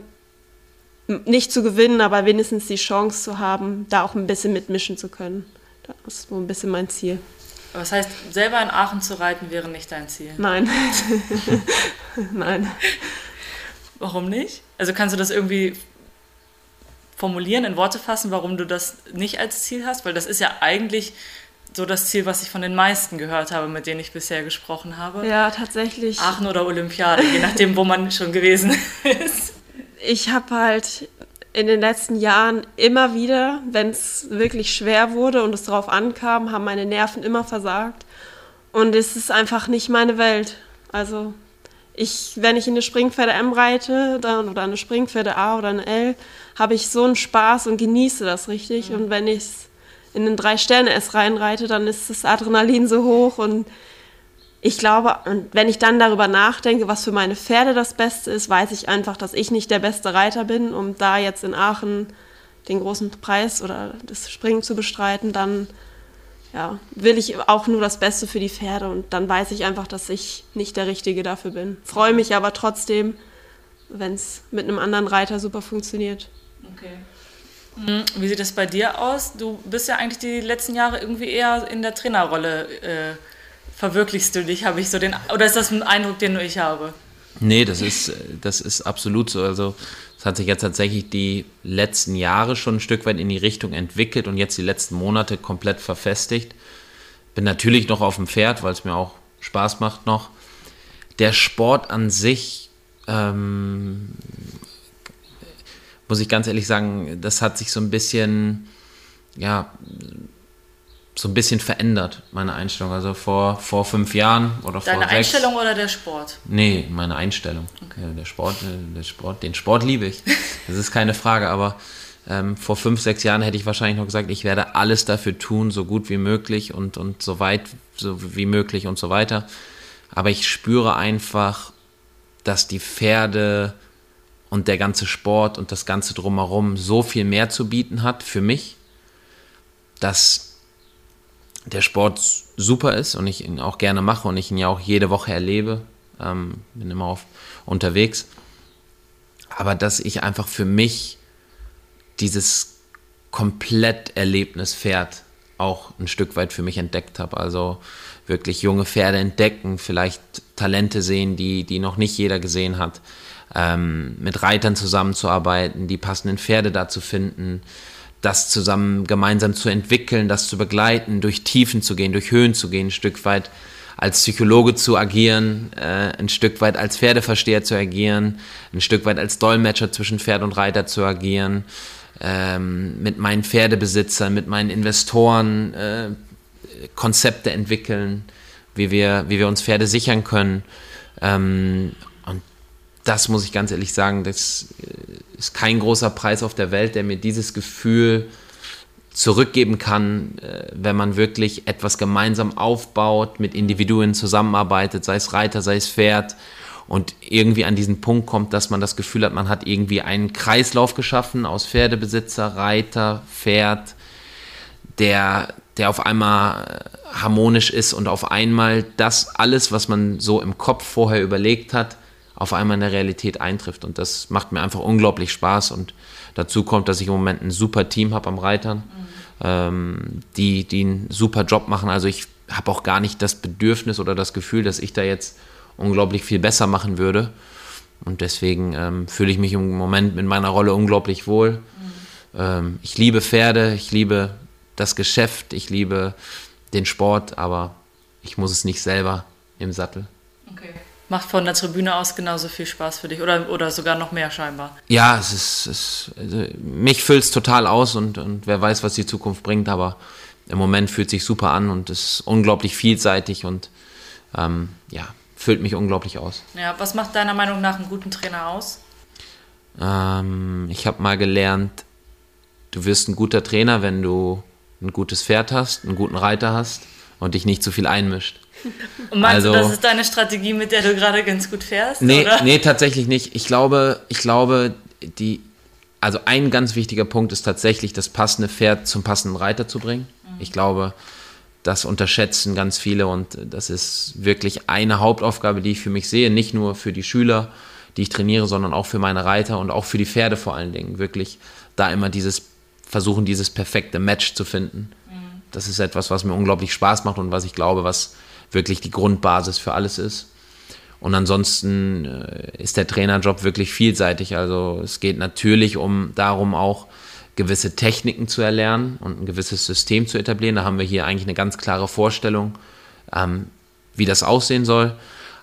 nicht zu gewinnen, aber wenigstens die Chance zu haben, da auch ein bisschen mitmischen zu können. Das ist so ein bisschen mein Ziel. Was heißt, selber in Aachen zu reiten wäre nicht dein Ziel? Nein. Nein. Warum nicht? Also kannst du das irgendwie formulieren, in Worte fassen, warum du das nicht als Ziel hast? Weil das ist ja eigentlich so das Ziel, was ich von den meisten gehört habe, mit denen ich bisher gesprochen habe. Ja, tatsächlich. Aachen oder Olympiade, je nachdem, wo man schon gewesen ist. Ich habe halt in den letzten Jahren immer wieder, wenn es wirklich schwer wurde und es darauf ankam, haben meine Nerven immer versagt. Und es ist einfach nicht meine Welt. Also ich, wenn ich in eine Springpferde M reite dann, oder eine Springpferde A oder eine L, habe ich so einen Spaß und genieße das richtig. Mhm. Und wenn ich in einen Drei-Sterne-S reinreite, dann ist das Adrenalin so hoch und ich glaube, und wenn ich dann darüber nachdenke, was für meine Pferde das Beste ist, weiß ich einfach, dass ich nicht der beste Reiter bin, um da jetzt in Aachen den großen Preis oder das Springen zu bestreiten, dann ja, will ich auch nur das Beste für die Pferde und dann weiß ich einfach, dass ich nicht der Richtige dafür bin. Freue mich aber trotzdem, wenn es mit einem anderen Reiter super funktioniert. Okay. Mhm. Wie sieht es bei dir aus? Du bist ja eigentlich die letzten Jahre irgendwie eher in der Trainerrolle. Äh, verwirklichst du dich, habe ich so den. Oder ist das ein Eindruck, den nur ich habe? Nee, das ist, das ist absolut so. Also, es hat sich jetzt tatsächlich die letzten Jahre schon ein Stück weit in die Richtung entwickelt und jetzt die letzten Monate komplett verfestigt. Bin natürlich noch auf dem Pferd, weil es mir auch Spaß macht noch. Der Sport an sich ähm, muss ich ganz ehrlich sagen, das hat sich so ein bisschen, ja, so ein bisschen verändert, meine Einstellung. Also vor, vor fünf Jahren oder Deine vor Deine Einstellung oder der Sport? Nee, meine Einstellung. Okay. Ja, der Sport, äh, der Sport, den Sport liebe ich. Das ist keine Frage, aber ähm, vor fünf, sechs Jahren hätte ich wahrscheinlich noch gesagt, ich werde alles dafür tun, so gut wie möglich und, und so weit so wie möglich und so weiter. Aber ich spüre einfach, dass die Pferde und der ganze Sport und das ganze drumherum so viel mehr zu bieten hat für mich, dass der Sport super ist und ich ihn auch gerne mache und ich ihn ja auch jede Woche erlebe. ähm, bin immer oft unterwegs. Aber dass ich einfach für mich dieses Kompletterlebnis Pferd auch ein Stück weit für mich entdeckt habe. Also wirklich junge Pferde entdecken, vielleicht Talente sehen, die, die noch nicht jeder gesehen hat, ähm, mit Reitern zusammenzuarbeiten, die passenden Pferde da zu finden, das zusammen gemeinsam zu entwickeln, das zu begleiten, durch Tiefen zu gehen, durch Höhen zu gehen, ein Stück weit als Psychologe zu agieren, äh, ein Stück weit als Pferdeversteher zu agieren, ein Stück weit als Dolmetscher zwischen Pferd und Reiter zu agieren, ähm, mit meinen Pferdebesitzern, mit meinen Investoren äh, Konzepte entwickeln, wie wir, wie wir uns Pferde sichern können. Ähm, das muss ich ganz ehrlich sagen, das äh, ist kein großer Preis auf der Welt, der mir dieses Gefühl zurückgeben kann, äh, wenn man wirklich etwas gemeinsam aufbaut, mit Individuen zusammenarbeitet, sei es Reiter, sei es Pferd und irgendwie an diesen Punkt kommt, dass man das Gefühl hat, man hat irgendwie einen Kreislauf geschaffen aus Pferdebesitzer, Reiter, Pferd, der, der auf einmal harmonisch ist und auf einmal das alles, was man so im Kopf vorher überlegt hat, auf einmal in der Realität eintrifft. Und das macht mir einfach unglaublich Spaß. Und dazu kommt, dass ich im Moment ein super Team habe am Reitern, mhm. ähm, die, die einen super Job machen. Also ich habe auch gar nicht das Bedürfnis oder das Gefühl, dass ich da jetzt unglaublich viel besser machen würde. Und deswegen ähm, fühle ich mich im Moment mit meiner Rolle unglaublich wohl. Mhm. Ähm, ich liebe Pferde, ich liebe das Geschäft, ich liebe den Sport, aber ich muss es nicht selber im Sattel. Okay. Macht von der Tribüne aus genauso viel Spaß für dich oder, oder sogar noch mehr scheinbar? Ja, es ist, es, also mich füllt es total aus und, und wer weiß, was die Zukunft bringt, aber im Moment fühlt sich super an und es ist unglaublich vielseitig und ähm, ja, füllt mich unglaublich aus. Ja, was macht deiner Meinung nach einen guten Trainer aus? Ähm, ich habe mal gelernt, du wirst ein guter Trainer, wenn du ein gutes Pferd hast, einen guten Reiter hast und dich nicht zu viel einmischt. Und meinst also, du, das ist deine Strategie, mit der du gerade ganz gut fährst? Nee, oder? nee, tatsächlich nicht. Ich glaube, ich glaube, die, also ein ganz wichtiger Punkt ist tatsächlich, das passende Pferd zum passenden Reiter zu bringen. Mhm. Ich glaube, das unterschätzen ganz viele und das ist wirklich eine Hauptaufgabe, die ich für mich sehe, nicht nur für die Schüler, die ich trainiere, sondern auch für meine Reiter und auch für die Pferde vor allen Dingen. Wirklich da immer dieses versuchen, dieses perfekte Match zu finden. Mhm. Das ist etwas, was mir unglaublich Spaß macht und was ich glaube, was wirklich die Grundbasis für alles ist. Und ansonsten äh, ist der Trainerjob wirklich vielseitig. Also es geht natürlich um darum auch gewisse Techniken zu erlernen und ein gewisses System zu etablieren. Da haben wir hier eigentlich eine ganz klare Vorstellung, ähm, wie das aussehen soll.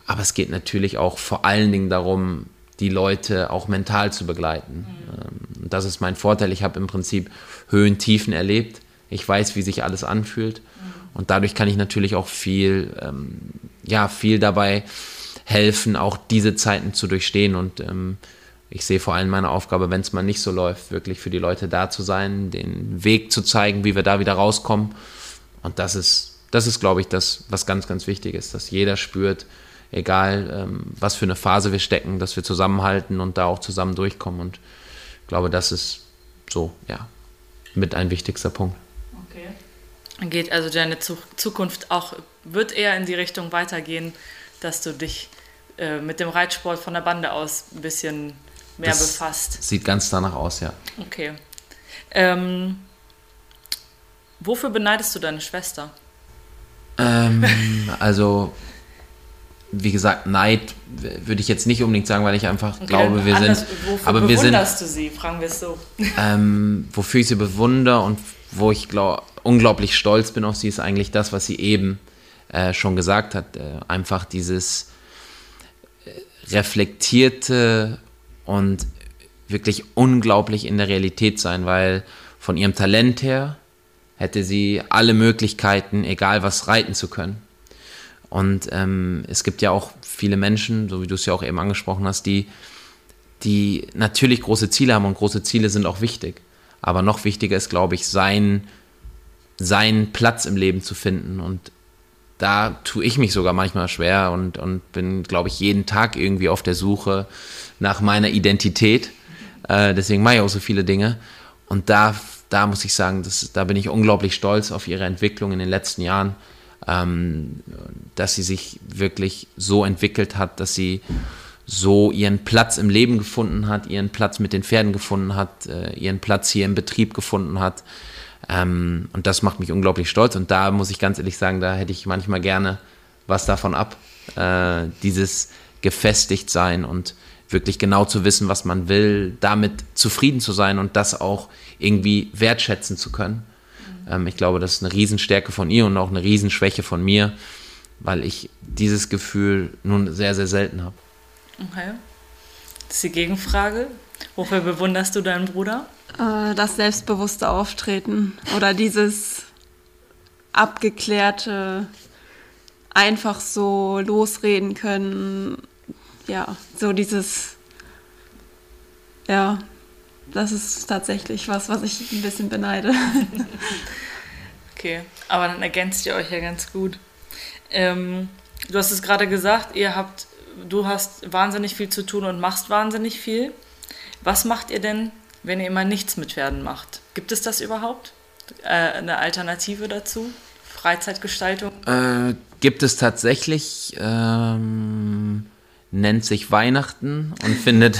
Aber es geht natürlich auch vor allen Dingen darum, die Leute auch mental zu begleiten. Mhm. das ist mein Vorteil. Ich habe im Prinzip Höhen, Tiefen erlebt. Ich weiß, wie sich alles anfühlt. Mhm. Und dadurch kann ich natürlich auch viel, ähm, ja, viel dabei helfen, auch diese Zeiten zu durchstehen. Und ähm, ich sehe vor allem meine Aufgabe, wenn es mal nicht so läuft, wirklich für die Leute da zu sein, den Weg zu zeigen, wie wir da wieder rauskommen. Und das ist, das ist, glaube ich, das, was ganz, ganz wichtig ist, dass jeder spürt, egal ähm, was für eine Phase wir stecken, dass wir zusammenhalten und da auch zusammen durchkommen. Und ich glaube, das ist so, ja, mit ein wichtigster Punkt. Okay. Geht also deine Zukunft auch, wird eher in die Richtung weitergehen, dass du dich äh, mit dem Reitsport von der Bande aus ein bisschen mehr das befasst. Sieht ganz danach aus, ja. Okay. Ähm, wofür beneidest du deine Schwester? Ähm, also wie gesagt, Neid würde ich jetzt nicht unbedingt sagen, weil ich einfach okay, glaube, wir anders, sind. Wofür aber wir bewunderst sind, du sie? Fragen wir es so. Ähm, wofür ich sie bewundere und wo ich glaub, unglaublich stolz bin auf sie, ist eigentlich das, was sie eben äh, schon gesagt hat. Äh, einfach dieses äh, reflektierte und wirklich unglaublich in der Realität sein, weil von ihrem Talent her hätte sie alle Möglichkeiten, egal was, reiten zu können. Und ähm, es gibt ja auch viele Menschen, so wie du es ja auch eben angesprochen hast, die, die natürlich große Ziele haben und große Ziele sind auch wichtig. Aber noch wichtiger ist, glaube ich, sein, seinen Platz im Leben zu finden. Und da tue ich mich sogar manchmal schwer und, und bin, glaube ich, jeden Tag irgendwie auf der Suche nach meiner Identität. Äh, deswegen mache ich auch so viele Dinge. Und da, da muss ich sagen, das, da bin ich unglaublich stolz auf ihre Entwicklung in den letzten Jahren ähm, dass sie sich wirklich so entwickelt hat, dass sie so ihren Platz im Leben gefunden hat, ihren Platz mit den Pferden gefunden hat, äh, ihren Platz hier im Betrieb gefunden hat. Ähm, und das macht mich unglaublich stolz. Und da muss ich ganz ehrlich sagen, da hätte ich manchmal gerne was davon ab. Äh, dieses gefestigt sein und wirklich genau zu wissen, was man will, damit zufrieden zu sein und das auch irgendwie wertschätzen zu können. Ähm, ich glaube, das ist eine Riesenstärke von ihr und auch eine Riesenschwäche von mir, weil ich dieses Gefühl nun sehr, sehr selten habe. Okay. Das ist die Gegenfrage. Wofür bewunderst du deinen Bruder? Äh, das selbstbewusste Auftreten oder dieses abgeklärte, einfach so losreden können. Ja, so dieses, ja, das ist tatsächlich was, was ich ein bisschen beneide. okay, aber dann ergänzt ihr euch ja ganz gut. Ähm, du hast es gerade gesagt, ihr habt, du hast wahnsinnig viel zu tun und machst wahnsinnig viel. Was macht ihr denn, wenn ihr immer nichts mit Pferden macht? Gibt es das überhaupt? Äh, eine Alternative dazu? Freizeitgestaltung? Äh, gibt es tatsächlich. Ähm nennt sich Weihnachten und findet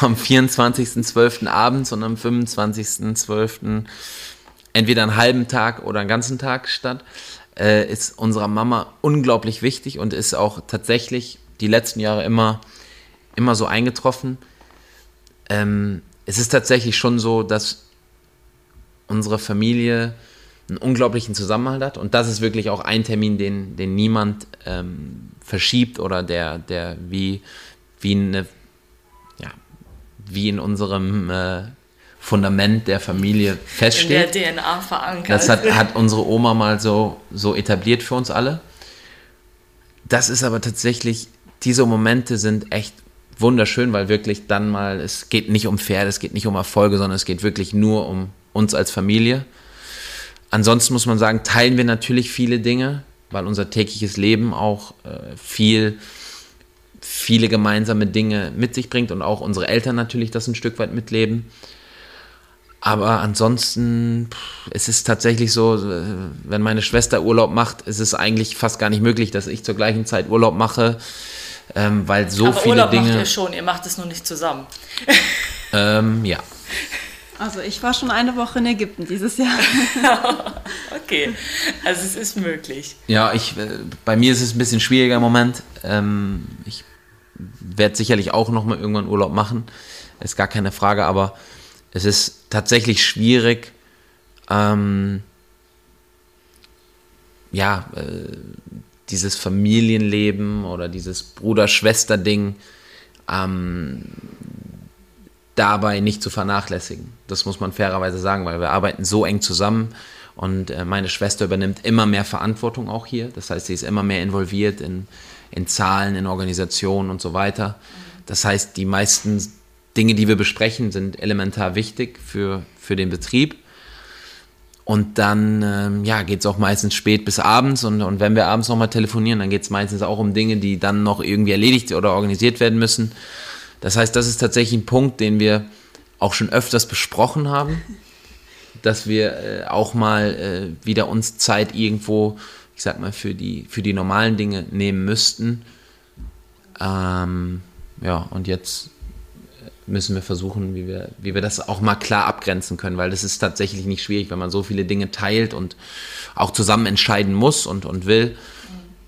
am 24.12. abends und am 25.12. entweder einen halben Tag oder einen ganzen Tag statt, äh, ist unserer Mama unglaublich wichtig und ist auch tatsächlich die letzten Jahre immer, immer so eingetroffen. Ähm, es ist tatsächlich schon so, dass unsere Familie einen unglaublichen Zusammenhalt hat. Und das ist wirklich auch ein Termin, den, den niemand ähm, verschiebt oder der, der wie, wie, eine, ja, wie in unserem äh, Fundament der Familie feststeht. In der DNA verankert. Das hat, hat unsere Oma mal so, so etabliert für uns alle. Das ist aber tatsächlich, diese Momente sind echt wunderschön, weil wirklich dann mal, es geht nicht um Pferde, es geht nicht um Erfolge, sondern es geht wirklich nur um uns als Familie. Ansonsten muss man sagen, teilen wir natürlich viele Dinge, weil unser tägliches Leben auch äh, viel, viele gemeinsame Dinge mit sich bringt und auch unsere Eltern natürlich das ein Stück weit mitleben. Aber ansonsten, pff, es ist tatsächlich so, äh, wenn meine Schwester Urlaub macht, ist es eigentlich fast gar nicht möglich, dass ich zur gleichen Zeit Urlaub mache, ähm, weil so Aber viele Urlaub Dinge. macht ihr schon, ihr macht es nur nicht zusammen. Ähm, ja. Also ich war schon eine Woche in Ägypten dieses Jahr. okay, also es ist möglich. Ja, ich, äh, bei mir ist es ein bisschen schwieriger im Moment. Ähm, ich werde sicherlich auch noch mal irgendwann Urlaub machen, ist gar keine Frage, aber es ist tatsächlich schwierig, ähm, ja, äh, dieses Familienleben oder dieses Bruder-Schwester-Ding ähm, dabei nicht zu vernachlässigen. Das muss man fairerweise sagen, weil wir arbeiten so eng zusammen und äh, meine Schwester übernimmt immer mehr Verantwortung auch hier. Das heißt, sie ist immer mehr involviert in, in Zahlen, in Organisationen und so weiter. Das heißt, die meisten Dinge, die wir besprechen, sind elementar wichtig für, für den Betrieb. Und dann ähm, ja, geht es auch meistens spät bis abends und, und wenn wir abends nochmal telefonieren, dann geht es meistens auch um Dinge, die dann noch irgendwie erledigt oder organisiert werden müssen. Das heißt, das ist tatsächlich ein Punkt, den wir auch schon öfters besprochen haben, dass wir äh, auch mal äh, wieder uns Zeit irgendwo, ich sag mal, für die, für die normalen Dinge nehmen müssten. Ähm, ja, und jetzt müssen wir versuchen, wie wir, wie wir das auch mal klar abgrenzen können, weil das ist tatsächlich nicht schwierig, wenn man so viele Dinge teilt und auch zusammen entscheiden muss und, und will,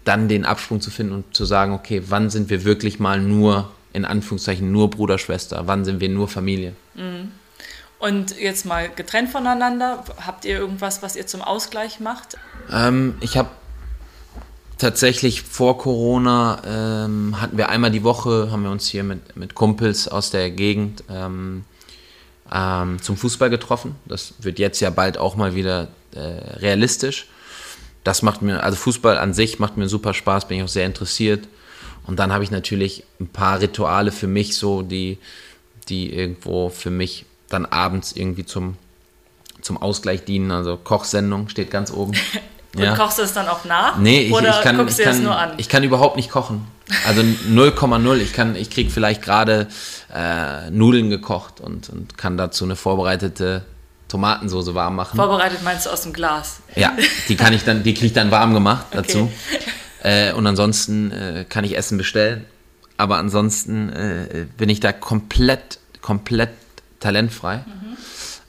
dann den Absprung zu finden und zu sagen, okay, wann sind wir wirklich mal nur, in Anführungszeichen, nur Bruder, Schwester, wann sind wir nur Familie. Und jetzt mal getrennt voneinander, habt ihr irgendwas, was ihr zum Ausgleich macht? Ähm, ich habe tatsächlich vor Corona ähm, hatten wir einmal die Woche, haben wir uns hier mit, mit Kumpels aus der Gegend ähm, ähm, zum Fußball getroffen. Das wird jetzt ja bald auch mal wieder äh, realistisch. Das macht mir, also Fußball an sich macht mir super Spaß, bin ich auch sehr interessiert. Und dann habe ich natürlich ein paar Rituale für mich so, die, die irgendwo für mich dann abends irgendwie zum, zum Ausgleich dienen. Also Kochsendung steht ganz oben. Und Ja. kochst du es dann auch nach? Nee, ich, Oder ich, kann, guckst ich, du es kann, nur an? ich kann überhaupt nicht kochen. Also 0,0. Ich, kann- ich kriege vielleicht gerade äh, Nudeln gekocht und, und kann dazu eine vorbereitete Tomatensoße warm machen. Vorbereitet meinst du aus dem Glas? Ja, die kann ich dann, die kriege ich dann warm gemacht dazu. Okay. Äh, und ansonsten äh, kann ich Essen bestellen. Aber ansonsten äh, bin ich da komplett, komplett talentfrei. Mhm.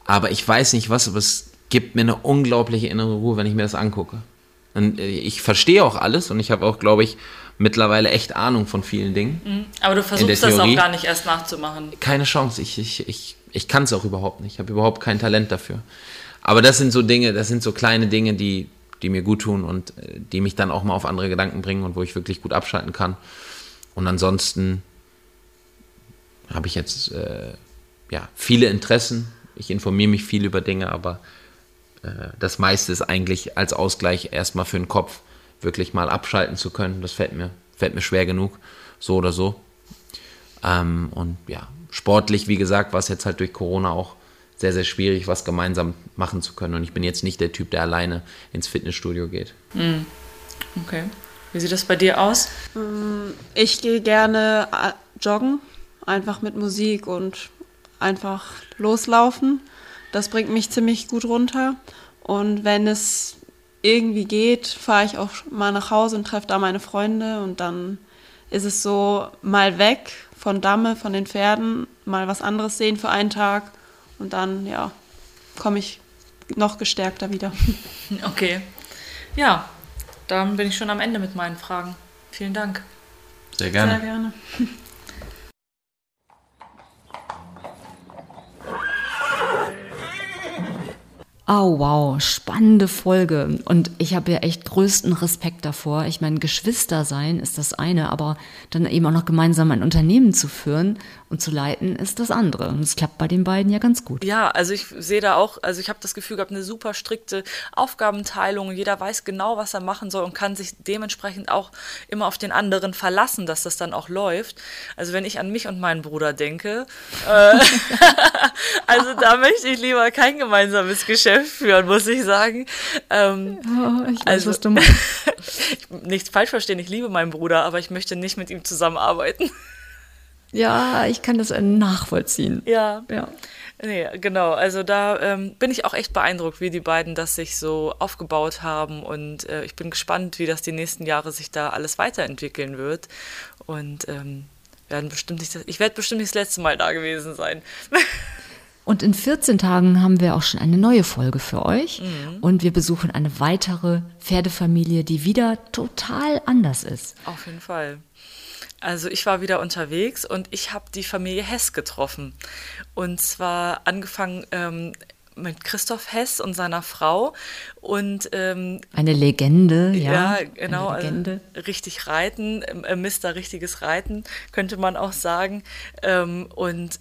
Aber ich weiß nicht was, aber es gibt mir eine unglaubliche innere Ruhe, wenn ich mir das angucke. Und äh, ich verstehe auch alles und ich habe auch, glaube ich, mittlerweile echt Ahnung von vielen Dingen. Mhm. Aber du versuchst das auch gar nicht erst nachzumachen. Keine Chance. Ich, ich, ich, ich kann es auch überhaupt nicht. Ich habe überhaupt kein Talent dafür. Aber das sind so Dinge, das sind so kleine Dinge, die, die mir gut tun und äh, die mich dann auch mal auf andere Gedanken bringen und wo ich wirklich gut abschalten kann. Und ansonsten habe ich jetzt äh, ja, viele Interessen. Ich informiere mich viel über Dinge, aber das meiste ist eigentlich als Ausgleich erstmal für den Kopf wirklich mal abschalten zu können. Das fällt mir, fällt mir schwer genug, so oder so. Ähm, und ja, sportlich, wie gesagt, war es jetzt halt durch Corona auch sehr, sehr schwierig, was gemeinsam machen zu können. Und ich bin jetzt nicht der Typ, der alleine ins Fitnessstudio geht. Mhm. Okay. Wie sieht das bei dir aus? Mm, ich gehe gerne äh, joggen, einfach mit Musik und einfach loslaufen. Das bringt mich ziemlich gut runter. Und wenn es irgendwie geht, fahre ich auch mal nach Hause und treffe da meine Freunde und dann ist es so mal weg von Damme, von den Pferden, mal was anderes sehen für einen Tag und dann, ja, komme ich noch gestärkter wieder. Okay. Ja, dann bin ich schon am Ende mit meinen Fragen. Vielen Dank. Sehr gerne. Sehr gerne. Oh wow, spannende Folge. Und ich habe ja echt größten Respekt davor. Ich meine, Geschwister sein ist das eine, aber dann eben auch noch gemeinsam ein Unternehmen zu führen und zu leiten ist das andere. Und es klappt bei den beiden ja ganz gut. Ja, also ich sehe da auch, also ich habe das Gefühl gehabt, eine super strikte Aufgabenteilung. Jeder weiß genau, was er machen soll und kann sich dementsprechend auch immer auf den anderen verlassen, dass das dann auch läuft. Also wenn ich an mich und meinen Bruder denke, äh, also da möchte ich lieber kein gemeinsames Geschäft führen, muss ich sagen. Ähm, oh, ich weiß, also, was du meinst. nichts falsch verstehen, ich liebe meinen Bruder, aber ich möchte nicht mit ihm zusammenarbeiten. Ja, ich kann das nachvollziehen. Ja. Ja. Nee, genau. Also da ähm, bin ich auch echt beeindruckt, wie die beiden das sich so aufgebaut haben. Und äh, ich bin gespannt, wie das die nächsten Jahre sich da alles weiterentwickeln wird. Und ähm, werden bestimmt nicht, ich werde bestimmt nicht das letzte Mal da gewesen sein. Und in 14 Tagen haben wir auch schon eine neue Folge für euch. Mhm. Und wir besuchen eine weitere Pferdefamilie, die wieder total anders ist. Auf jeden Fall. Also ich war wieder unterwegs und ich habe die Familie Hess getroffen. Und zwar angefangen ähm, mit Christoph Hess und seiner Frau. Und, ähm, eine Legende, ja. Ja, genau. Eine Legende. Also richtig reiten, äh, Mister richtiges Reiten, könnte man auch sagen. Ähm, und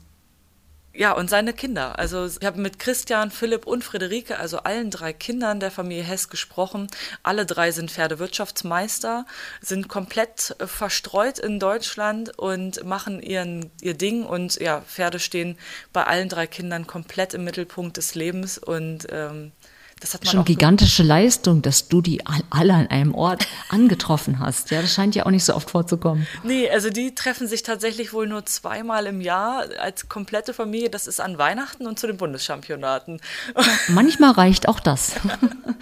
ja, und seine Kinder. Also ich habe mit Christian, Philipp und Friederike, also allen drei Kindern der Familie Hess gesprochen. Alle drei sind Pferdewirtschaftsmeister, sind komplett äh, verstreut in Deutschland und machen ihren, ihr Ding. Und ja, Pferde stehen bei allen drei Kindern komplett im Mittelpunkt des Lebens. Und ähm, das hat man Schon gigantische Leistung, dass du die alle an einem Ort angetroffen hast. Ja, das scheint ja auch nicht so oft vorzukommen. Nee, also die treffen sich tatsächlich wohl nur zweimal im Jahr als komplette Familie. Das ist an Weihnachten und zu den Bundeschampionaten. Manchmal reicht auch das.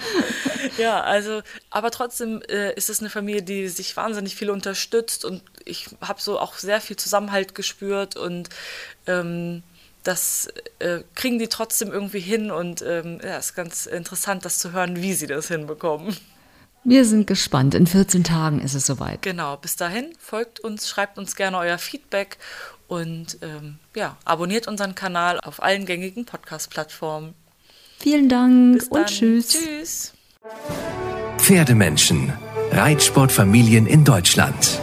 ja, also, aber trotzdem äh, ist es eine Familie, die sich wahnsinnig viel unterstützt und ich habe so auch sehr viel Zusammenhalt gespürt und ähm, das äh, kriegen die trotzdem irgendwie hin und ähm, ja, ist ganz interessant, das zu hören, wie sie das hinbekommen. Wir sind gespannt. In 14 Tagen ist es soweit. Genau, bis dahin folgt uns, schreibt uns gerne euer Feedback und ähm, ja, abonniert unseren Kanal auf allen gängigen Podcast-Plattformen. Vielen Dank und tschüss. Tschüss. Pferdemenschen. Reitsportfamilien in Deutschland.